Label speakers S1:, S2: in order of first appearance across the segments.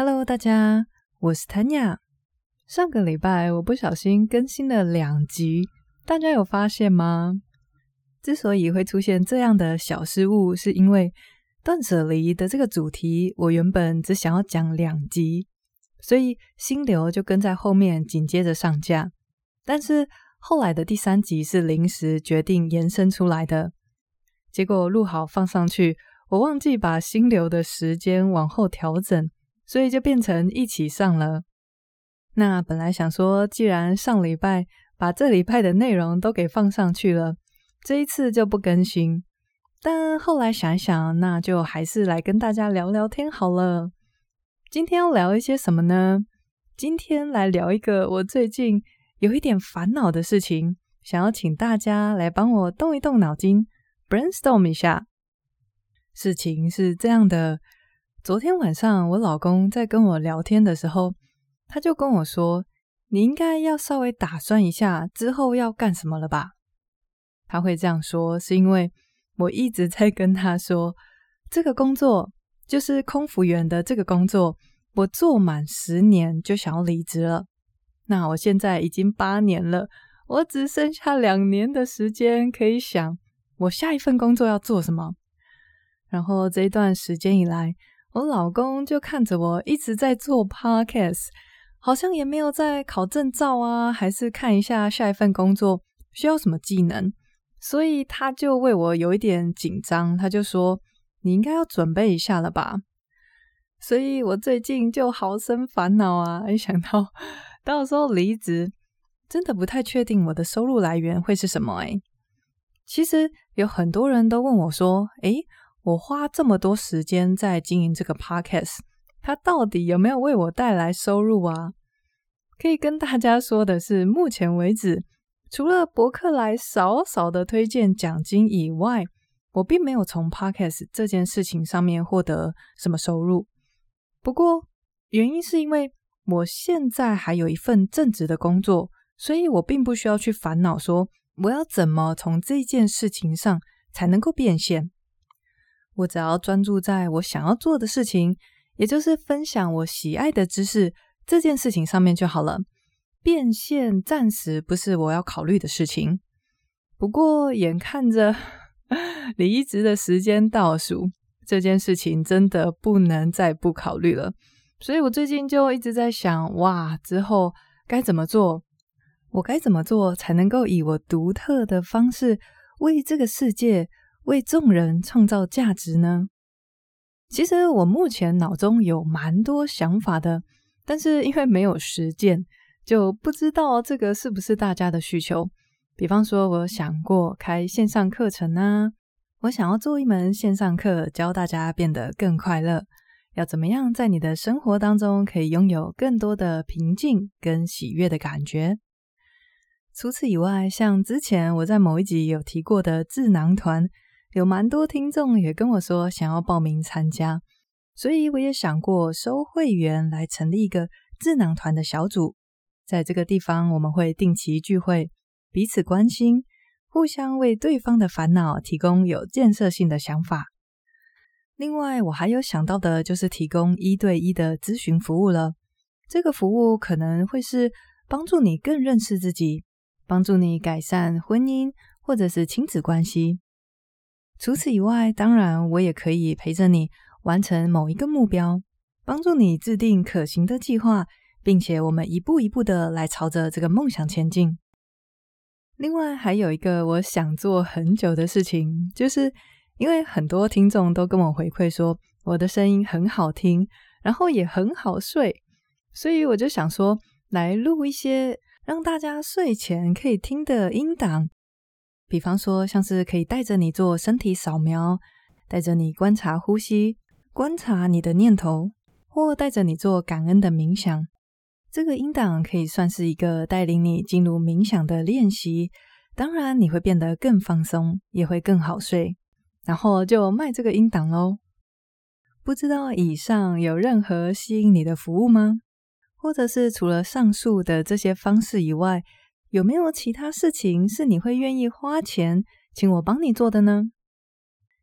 S1: Hello，大家，我是 Tanya。上个礼拜我不小心更新了两集，大家有发现吗？之所以会出现这样的小失误，是因为断舍离的这个主题，我原本只想要讲两集，所以心流就跟在后面紧接着上架。但是后来的第三集是临时决定延伸出来的，结果录好放上去，我忘记把心流的时间往后调整。所以就变成一起上了。那本来想说，既然上礼拜把这礼拜的内容都给放上去了，这一次就不更新。但后来想一想，那就还是来跟大家聊聊天好了。今天要聊一些什么呢？今天来聊一个我最近有一点烦恼的事情，想要请大家来帮我动一动脑筋，brainstorm 一下。事情是这样的。昨天晚上，我老公在跟我聊天的时候，他就跟我说：“你应该要稍微打算一下之后要干什么了吧？”他会这样说，是因为我一直在跟他说，这个工作就是空服员的这个工作，我做满十年就想要离职了。那我现在已经八年了，我只剩下两年的时间可以想我下一份工作要做什么。然后这一段时间以来，我老公就看着我一直在做 podcast，好像也没有在考证照啊，还是看一下下一份工作需要什么技能，所以他就为我有一点紧张，他就说：“你应该要准备一下了吧？”所以我最近就好生烦恼啊，一想到到时候离职，真的不太确定我的收入来源会是什么诶。其实有很多人都问我说：“诶。”我花这么多时间在经营这个 podcast，它到底有没有为我带来收入啊？可以跟大家说的是，目前为止，除了博客来少少的推荐奖金以外，我并没有从 podcast 这件事情上面获得什么收入。不过，原因是因为我现在还有一份正职的工作，所以我并不需要去烦恼说我要怎么从这件事情上才能够变现。我只要专注在我想要做的事情，也就是分享我喜爱的知识这件事情上面就好了。变现暂时不是我要考虑的事情。不过，眼看着 离职的时间倒数，这件事情真的不能再不考虑了。所以我最近就一直在想，哇，之后该怎么做？我该怎么做才能够以我独特的方式为这个世界？为众人创造价值呢？其实我目前脑中有蛮多想法的，但是因为没有实践，就不知道这个是不是大家的需求。比方说，我想过开线上课程啊，我想要做一门线上课，教大家变得更快乐，要怎么样在你的生活当中可以拥有更多的平静跟喜悦的感觉。除此以外，像之前我在某一集有提过的智囊团。有蛮多听众也跟我说想要报名参加，所以我也想过收会员来成立一个智囊团的小组，在这个地方我们会定期聚会，彼此关心，互相为对方的烦恼提供有建设性的想法。另外，我还有想到的就是提供一对一的咨询服务了。这个服务可能会是帮助你更认识自己，帮助你改善婚姻或者是亲子关系。除此以外，当然我也可以陪着你完成某一个目标，帮助你制定可行的计划，并且我们一步一步的来朝着这个梦想前进。另外，还有一个我想做很久的事情，就是因为很多听众都跟我回馈说我的声音很好听，然后也很好睡，所以我就想说来录一些让大家睡前可以听的音档。比方说，像是可以带着你做身体扫描，带着你观察呼吸，观察你的念头，或带着你做感恩的冥想。这个音档可以算是一个带领你进入冥想的练习。当然，你会变得更放松，也会更好睡。然后就卖这个音档喽。不知道以上有任何吸引你的服务吗？或者是除了上述的这些方式以外，有没有其他事情是你会愿意花钱请我帮你做的呢？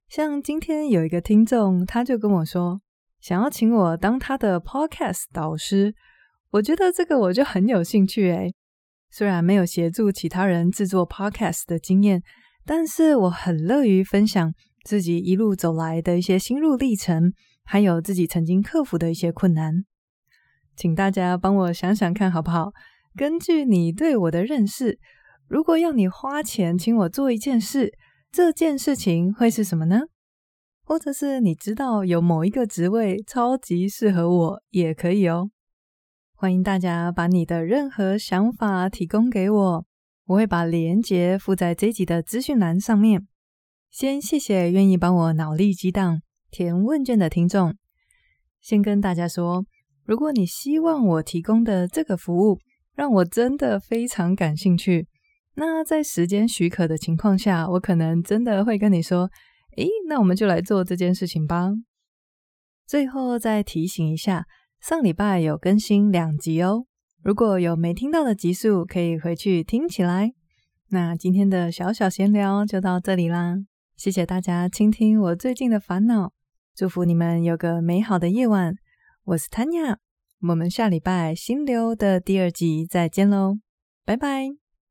S1: 像今天有一个听众，他就跟我说，想要请我当他的 Podcast 导师。我觉得这个我就很有兴趣诶。虽然没有协助其他人制作 Podcast 的经验，但是我很乐于分享自己一路走来的一些心路历程，还有自己曾经克服的一些困难。请大家帮我想想看好不好？根据你对我的认识，如果要你花钱请我做一件事，这件事情会是什么呢？或者是你知道有某一个职位超级适合我，也可以哦。欢迎大家把你的任何想法提供给我，我会把链接附在这集的资讯栏上面。先谢谢愿意帮我脑力激荡填问卷的听众。先跟大家说，如果你希望我提供的这个服务让我真的非常感兴趣，那在时间许可的情况下，我可能真的会跟你说：“诶，那我们就来做这件事情吧。”最后再提醒一下。上礼拜有更新两集哦，如果有没听到的集数，可以回去听起来。那今天的小小闲聊就到这里啦，谢谢大家倾听我最近的烦恼，祝福你们有个美好的夜晚。我是 Tanya，我们下礼拜心流的第二集再见喽，拜拜。